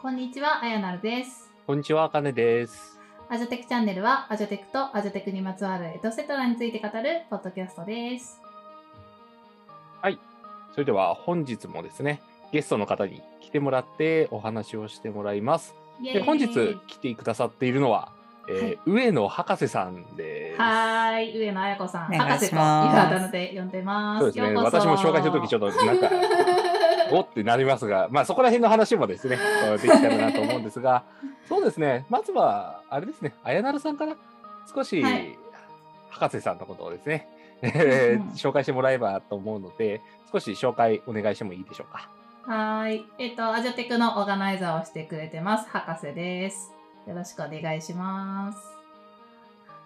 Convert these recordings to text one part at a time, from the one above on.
こんにちは、あやなるです。こんにちは、あかねです。アジョテクチャンネルは、アジョテクとアジョテクにまつわるエトセトラについて語るポッドキャストです。それでは本日もですね、ゲストの方に来てもらってお話をしてもらいます。で本日来てくださっているのは、えーはい上野博士さんです。はーい、上野彩子さん、博士といあだ名で呼んでます。そうですね。私も紹介するときちょっとなんか、おってなりますが、まあそこら辺の話もですね、できたらなと思うんですが、そうですね、まずは、あれですね、あやなるさんから少し、はい博士さんのことをですね、えーうん 紹介してもらえばと思うので、少し紹介お願いしてもいいでしょうか。はーい。えっ、と、アジョテクのオーガナイザーをしてくれてます、博士です。よろしくお願いします。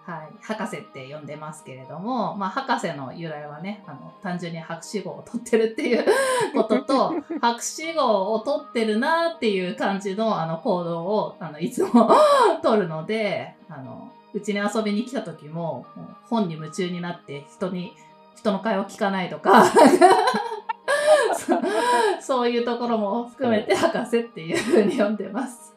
はい。博士って呼んでますけれども、まあ、博士の由来はね、あの、単純に博士号を取ってるっていう ことと、博士号を取ってるなっていう感じの、あの、行動を、あの、いつも 取るので、あの、うちに遊びに来た時も、本に夢中になって人に、人の会話聞かないとか、そうそういうところも含めて博士っていうふうに呼んでます。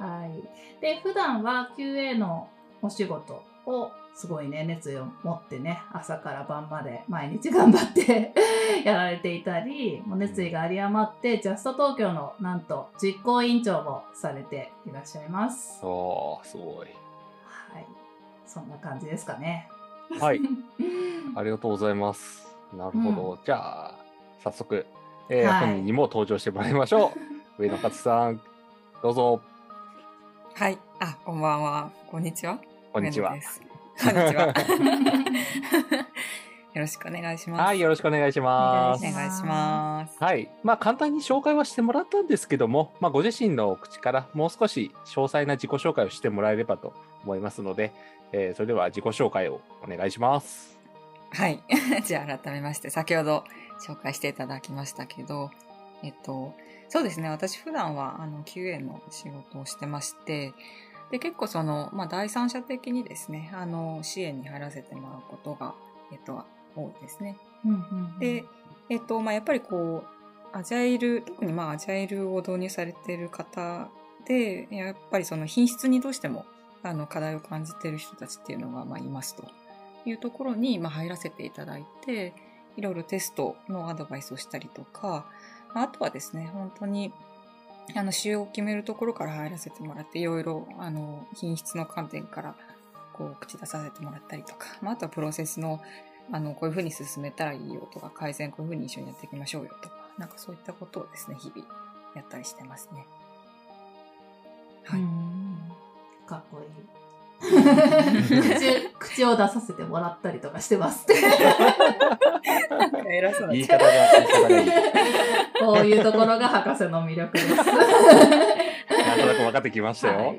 はい。で、普段は QA のお仕事をすごいね、熱意を持ってね、朝から晩まで毎日頑張って やられていたり、もう熱意が有り余って、ジャスト東京のなんと実行委員長もされていらっしゃいます。そう、すごい。はい。そんな感じですかね。はい、ありがとうございます。なるほど。じゃあ、早速、えーはい本人にも登場してもらいましょう。上野勝さん、どうぞ。はい。あ、こんばんは。こんにちは。こんにちは。こんにちは。よろしくお願いします。はい、よろしくお願いします。お願いします。はい。まあ、簡単に紹介はしてもらったんですけども、まあ、ご自身の口からもう少し詳細な自己紹介をしてもらえればと思いますので、えーそれでは自己紹介をお願いします。はい。じゃあ改めまして、先ほど紹介していただきましたけど、えっと、そうですね、私普段はあの QA の仕事をしてまして、で、結構その、まあ、第三者的にですね、あの、支援に入らせてもらうことが、えっと、多いですね。うんうんで、えっと、まあ、やっぱりこう、アジャイル、特にまあ、アジャイルを導入されている方で、やっぱりその品質にどうしても、あの、課題を感じている人たちっていうのが、まあ、いますというところに、まあ、入らせていただいて、いろいろテストのアドバイスをしたりとか、まああとはですね、本当に、あの、仕様を決めるところから入らせてもらって、いろいろ、あの、品質の観点から、こう、口出させてもらったりとか、まあ、あとはプロセスの、あの、こういうふうに進めたらいいよとか、改善こういうふうに一緒にやっていきましょうよとか、なんかそういったことをですね、日々やったりしてますね。はい。うんかっこいい口。口を出させてもらったりとかしてます。なんか偉そうな言い方が、言い方がいい。こういうところが博士の魅力です。なんとなく分かってきましたよ。はい、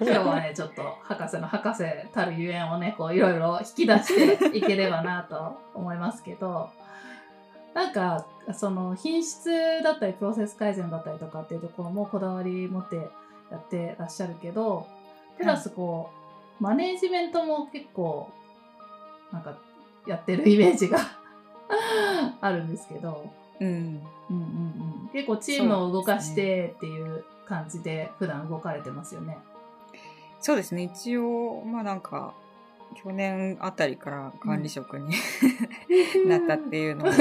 今日はね、ちょっと博士の博士たるゆえんをね、こういろいろ引き出していければなと思いますけど、なんか、その品質だったりプロセス改善だったりとかっていうところもこだわり持ってやってらっしゃるけど、プラスこう、マネージメントも結構、なんかやってるイメージが あるんですけど、うん。うんうんうん、結構チームを動かしてっていう感じで普段動かれてますよね。そうですね、一応、まあなんか、去年あたりから管理職に、なったっていうのが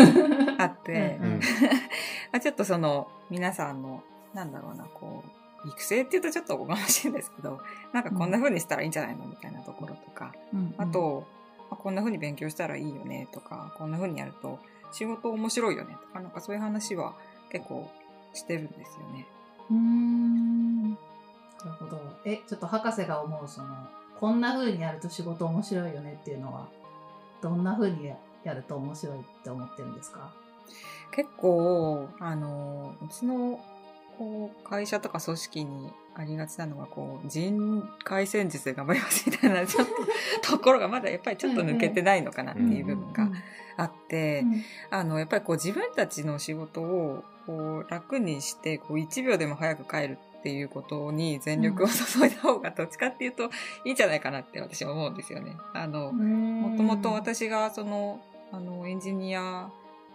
あって、うんうん。まあちょっとその、皆さんの、なんだろうな、こう、育成って言うとちょっとおかしいんですけど、なんかこんな風にしたらいいんじゃないのみたいなところとか、うんあ、と、まあこんな風に勉強したらいいよねとか、こんな風にやると仕事面白いよねとか、なんかそういう話は結構してるんですよね。うーんなるほど。え、ちょっと博士が思うそのこんな風にやると仕事面白いよねっていうのはどんな風にやると面白いって思ってるんですか？結構、あの、うちの、こう、会社とか組織にありがちなのが、こう、人海戦術で頑張りますみたいな、ちょっと、ところがまだやっぱりちょっと抜けてないのかなっていう部分があって、あの、やっぱりこう自分たちの仕事を、こう、楽にして、こう、1秒でも早く帰るっていうことに全力を注いだ方が、どっちかっていうといいんじゃないかなって私は思うんですよね。あの、ももともと私がその、あの、エンジニア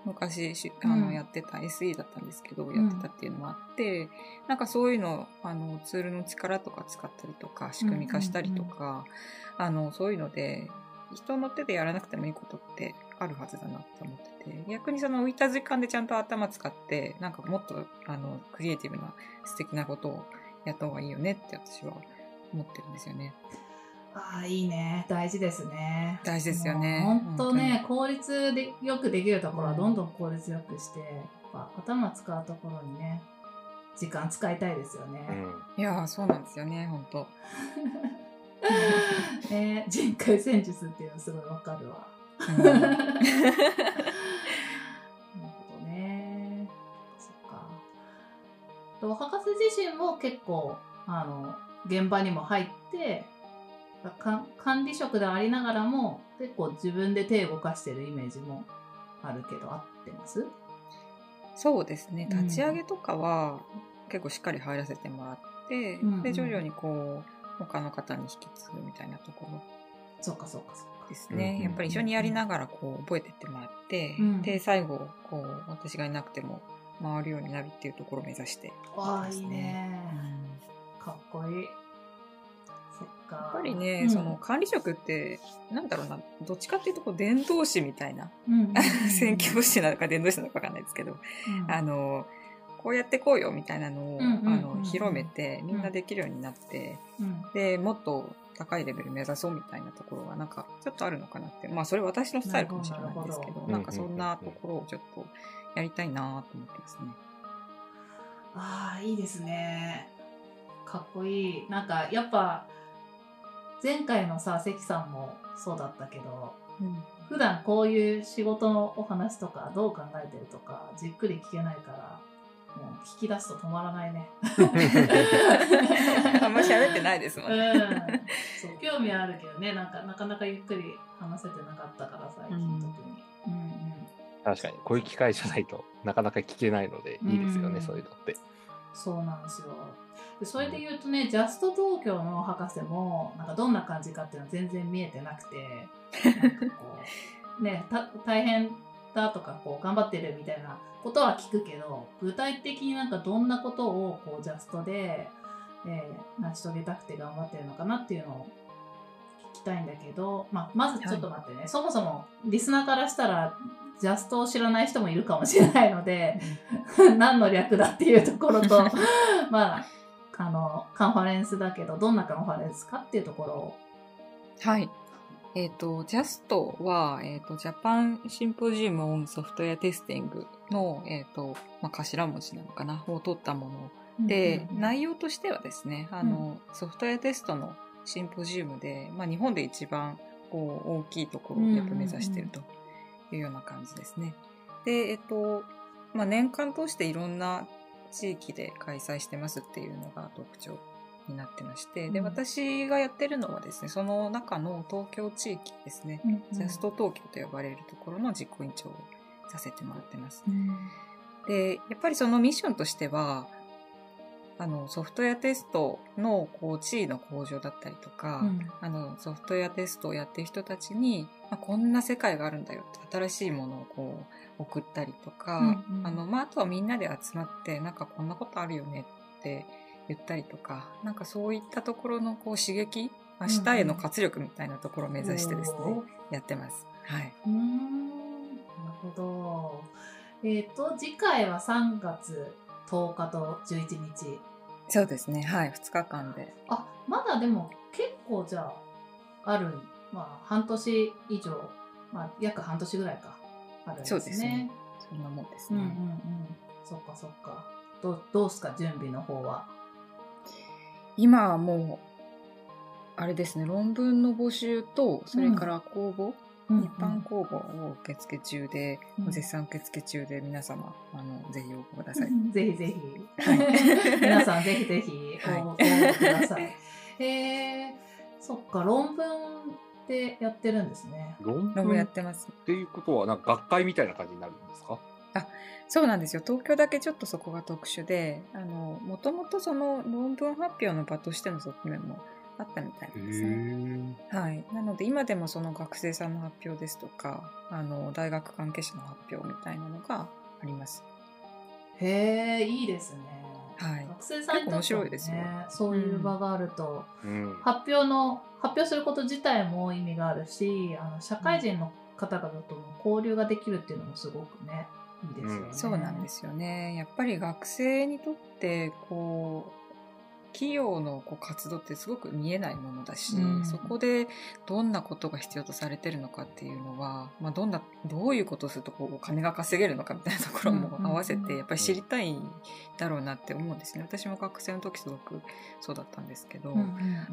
昔しあうん。のやってた SE だったんですけど、ん。やってたっていうのもあってなんかそういうのあのツールの力とか使ったりとか仕組み化したりとか、あのそういうので人の手でやらなくてもいいことってあるはずだなって思ってて逆にその浮いた時間でちゃんと頭使ってなんかもっとあのクリエイティブな素敵なことをやった方がいいよねって私は思ってるんですよね。ああ、いいね。大事ですね。大事ですよね本当ね、効率でよくできるところはうんどんどん効率よくして、やっぱ頭使うところにね、時間使いたいですよね。うんいやーそうなんですよね本当。ね人海戦術っていうのすごいわかるわ。うん なるほどね。そっか。と博士自身も結構あの現場にも入ってか管理職でありながらも結構自分で手を動かしてるイメージもあるけど合ってます？そうですね。うん。立ち上げとかは結構しっかり入らせてもらって、うんうん。で徐々にこう他の方に引き継ぐみたいなところ。そうかそうかそうか。ですね、うんうんやっぱり一緒にやりながらこう覚えてってもらって、うん。で最後こう私がいなくても回るようになるっていうところを目指してわあいいねりね、うん。その管理職ってなんだろうなどっちかっていうとこう伝道師みたいな、うん宣教師なのか伝道師なのかわかんないですけど、うん。あのこうやってこうよみたいなのを、あの広めてみんなできるようになって、うん。でもっと高いレベル目指そうみたいなところがなんかちょっとあるのかなって。まあそれ私のスタイルかもしれないんですけどなんかそんなところをちょっとやりたいなと思ってますね。ああいいですね。かっこいい。なんかやっぱ前回のさ関さんもそうだったけど普段こういう仕事のお話とかどう考えてるとかじっくり聞けないからもう聞き出すと止まらないね。あんま喋ってないですもんね。うん。そう興味あるけどね。なんかなかなかゆっくり話せてなかったから最近特に、うんうん。確かに、こういう機会じゃないとなかなか聞けないので、いいですよね、うん。そういうのって。そうなんですよ。でそれで言うとね、ジャスト東京の博士も、なんかどんな感じかっていうのは全然見えてなくて、ね、た大変だとか、こう、頑張ってるみたいなことは聞くけど、具体的になんかどんなことを、こう、ジャストで、えー成し遂げたくて頑張ってるのかなっていうのを聞きたいんだけど、まあ、まずちょっと待ってね、そもそもリスナーからしたら、ジャストを知らない人もいるかもしれないので、何の略だっていうところと まああのカンファレンスだけどどんなカンファレンスかっていうところを。はい。えっ、と、 JaSST は、えっ、と、 Japan Symposium on Software Testing の、えっ、と、まあ、頭文字なのかな、を取ったもの。で、うんうん。内容としてはですね、あの、ソフトウェアテストのシンポジウムで、まあ、日本で一番、こう、大きいところをやっぱ目指しているというような感じですね。で、えっ、と、まあ、年間通していろんな地域で開催してますっていうのが特徴になってまして、で、うん私がやってるのはですね、その中の東京地域ですね、うんうんジャスト東京と呼ばれるところの実行委員長をさせてもらってます。うんで、やっぱりそのミッションとしては、あの、ソフトウェアテストのこう地位の向上だったりとか、うん。あの、ソフトウェアテストをやってる人たちに、まあ、こんな世界があるんだよって、新しいものをこう、送ったりとか、うんうん。あの、まあ、あとはみんなで集まって、なんかこんなことあるよねって言ったりとか、なんかそういったところのこう刺激、明日への活力みたいなところを目指してですね、おーやってます。はい。うーん。なるほど。えっ、と次回は3月10日と11日。そうですね。はい。2日間で。あまだでも結構じゃあある。まあ半年以上。まあ約半年ぐらいか。あるんですね。そうですね。そんなもんですね。うんうんうん。そっかそっか。どうどうすか？準備の方は。今はもう、あれですね、論文の募集と、それから公募、一般公募を受付中で、うん絶賛受付中で皆様、あの、ぜひ応募ください。ぜひぜひ、はい 皆さんぜひぜひ応はい募ください。へえそっか論文でやってるんですね。論論文や文っってます。ていうことは、なんか学会みたいな感じになるんですか？そうなんですよ。東京だけちょっとそこが特殊で、あの、もともとその論文発表の場としての側面もあったみたいなんですね。はい、なので今でもその学生さんの発表ですとかあの大学関係者の発表みたいなのがあります。へえ、いいですね。はい学生さんにとっても、ね、結構面白いですよそういう場があると、うん発表の発表すること自体も意味があるし、あの社会人の方々との交流ができるっていうのもすごくね、いいですよね。うんそうなんですよね。やっぱり学生にとってこう企業のこう活動ってすごく見えないものだし、うんそこでどんなことが必要とされてるのかっていうのは、まあ、どんなどういうことをするとこうお金が稼げるのかみたいなところもうん合わせてやっぱり知りたいだろうなって思うんですね。私も学生の時すごくそうだったんですけど。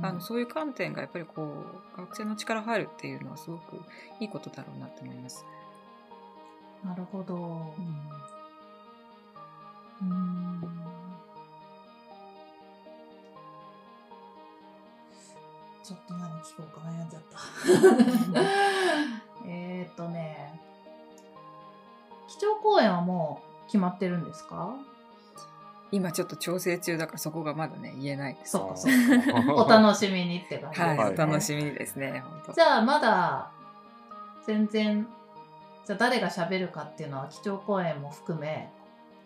あのそういう観点がやっぱりこう学生の力入るっていうのはすごくいいことだろうなと思います。なるほど。うんうんちょっと何聞こうか悩んじゃった。えっとね、基調講演はもう決まってるんですか？今ちょっと調整中だからそこがまだね言えないです。そっかそっか。お楽しみにって感じですはい、ね。はいお楽しみですね、本当。じゃあまだ全然じゃあ誰が喋るかっていうのは基調講演も含め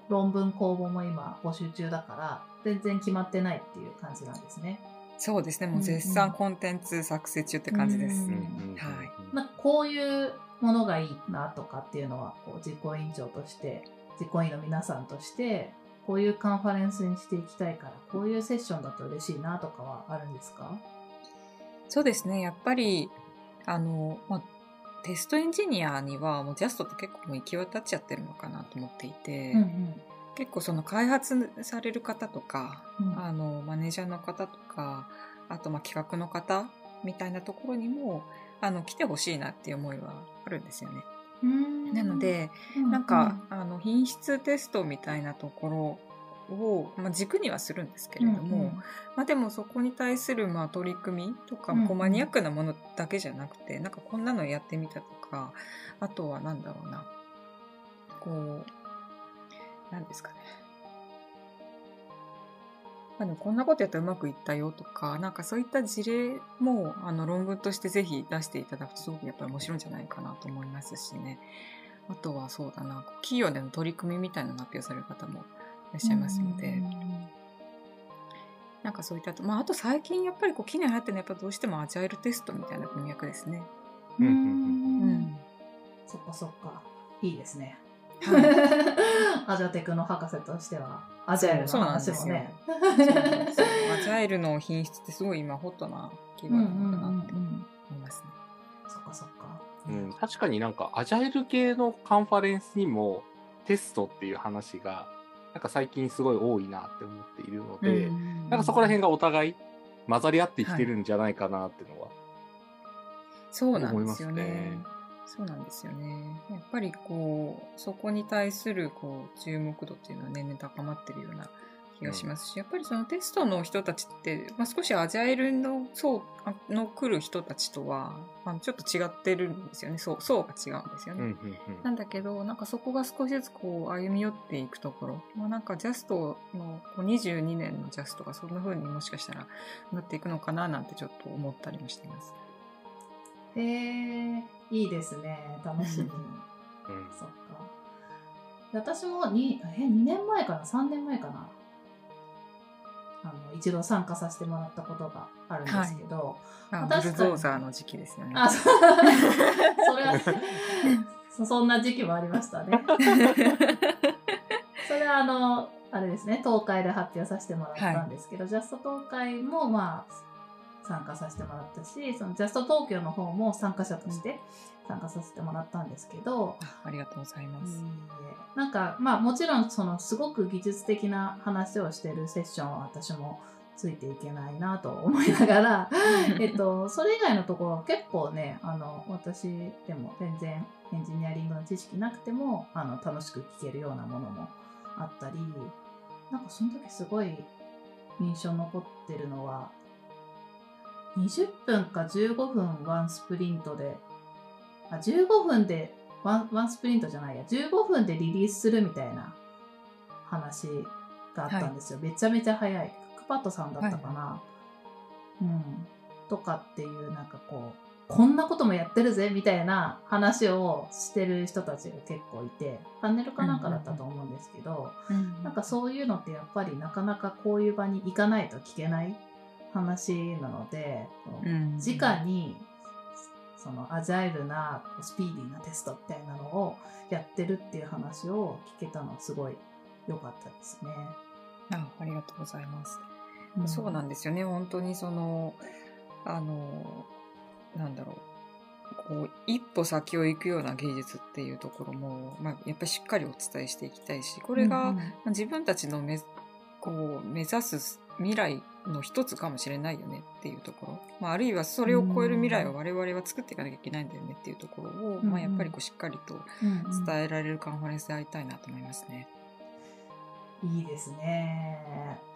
論文公募も今募集中だから全然決まってないっていう感じなんですね。そうですね、もう絶うん。うん賛コンテンツ作成中って感じです。うんはい。なんかこういうものがいいなとかっていうのはこう実行委員長として実行委員の皆さんとしてこういうカンファレンスにしていきたいからこういうセッションだと嬉しいなとかはあるんですか？そうですね、やっぱり、あの、まあ、テストエンジニアにはもうジャストって結構もう行き渡っちゃってるのかなと思っていて、うん結構その開発される方とか、うん。あのマネージャーの方とかあとまあ企画の方みたいなところにもあの来てほしいなっていう思いはあるんですよね。うん。なので、うん。なんか、あの品質テストみたいなところを、まあ、軸にはするんですけれども、うんまあ、でもそこに対するまあ取り組みとか、うん。こうマニアックなものだけじゃなくてなんかこんなのやってみたとかあとはなんだろうな。こうなんですかね。まあ、でもこんなことやったらうまくいったよとかなんかそういった事例もあの論文としてぜひ出していただくとすごくやっぱり面白いんじゃないかなと思いますしね。あとはそうだな企業での取り組みみたいなのを発表される方もいらっしゃいますので、なんかそういったと、まあ、あと最近やっぱりこう近年流行ってるのはやっぱどうしてもアジャイルテストみたいな文脈ですね。うんうん。うん。そっかそっか。いいですね。はいアジャテクの博士としてはアジャイルの話もね。そうなんですよアジャイルの品質ってすごい今ホットなキーうんワードなって思ん。いますね。そっかそっか。うん、確かになんかアジャイル系のカンファレンスにもテストっていう話がなんか最近すごい多いなって思っているので、うんなんかそこら辺がお互い混ざり合ってきてるんじゃないかなっていうのは、そうなんですよ思いねますね。そうなんですよね。やっぱりこうそこに対するこう注目度っていうのは年々高まってるような気がしますし、やっぱりそのテストの人たちって、まあ、少しアジャイルの層あの来る人たちとはあのちょっと違ってるんですよね層層が違うんですよね。うんうんなんだけどなんかそこが少しずつこう歩み寄っていくところ、まあ、なんかジャストのこう22年のジャストがそんな風にもしかしたらなっていくのかななんてちょっと思ったりもしています。へえいいですね。楽しみ。うん。そっか。私もにえ2年前かな？3年前かな？あの一度参加させてもらったことがあるんですけど、あブ確かにルドーザーの時期ですよね。あそう。それはそそんな時期もありましたね。それはあのあれですね。東海で発表させてもらったんですけど、ジャスト東海もまあ参加させてもらったしそのジャスト東京の方も参加者として参加させてもらったんですけど、あありがとうございます。なんかまあもちろんそのすごく技術的な話をしてるセッションは私もついていけないなと思いながらえっとそれ以外のところは結構ねあの私でも全然エンジニアリングの知識なくてもあの楽しく聞けるようなものもあったりなんかその時すごい印象残ってるのは20分か15分 one sprint であ15分で one one sprint じゃないや。15分でリリースするみたいな話があったんですよ、めちゃめちゃ早い。クパットさんだったかな、うん、とかっていうなんかこうこんなこともやってるぜみたいな話をしてる人たちが結構いてパネルかなんかだったと思うんですけど、なんかそういうのってやっぱりなかなかこういう場に行かないと聞けない話なので、うん直にそのアジャイルなスピーディーなテストみたいなのをやってるっていう話を聞けたのはすごい良かったですね。あありがとうございます。そうなんですよね。本当にその、あの、なんだろう。こう、一歩先を行くような芸術っていうところも、まあ、やっぱりしっかりお伝えしていきたいし、これがうん自分たちのめ、こう、目指す未来の一つかもしれないよねっていうところ。まあ、あるいはそれを超える未来を我々は作っていかなきゃいけないんだよねっていうところを、うんまあ、やっぱりこうしっかりと伝えられるカンファレンスでありたいなと思いますね。いいですね。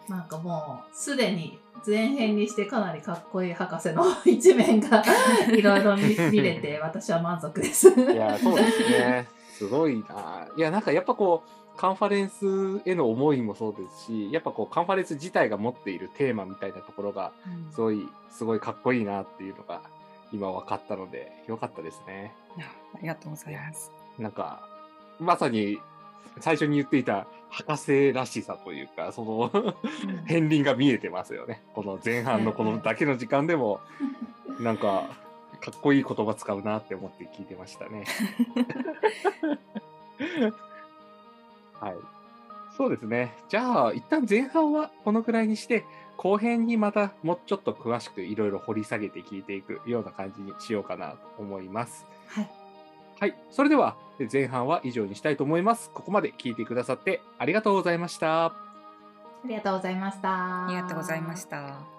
なんかもうすでに前編にしてかなりかっこいい博士の一面が いろいろ見見れて私は満足です。いや、そうですね。すごいな。いや、なんかやっぱこう、カンファレンスへの思いもそうですし、やっぱこう、カンファレンス自体が持っているテーマみたいなところが、すごい、すごいかっこいいなっていうのが、今分かったので、よかったですね。あありがとうございます。なんか、まさに、最初に言っていた博士らしさというか、その、片鱗が見えてますよね。この前半のこのだけの時間でも、なんか、かっこいい言葉使うなって思って聞いてましたね。はい。そうですね。じゃあ、一旦前半はこのくらいにして、後編にまたもうちょっと詳しくいろいろ掘り下げて聞いていくような感じにしようかなと思います。はい。はい。それでは、前半は以上にしたいと思います。ここまで聞いてくださってありがとうございました。ありがとうございました。ありがとうございました。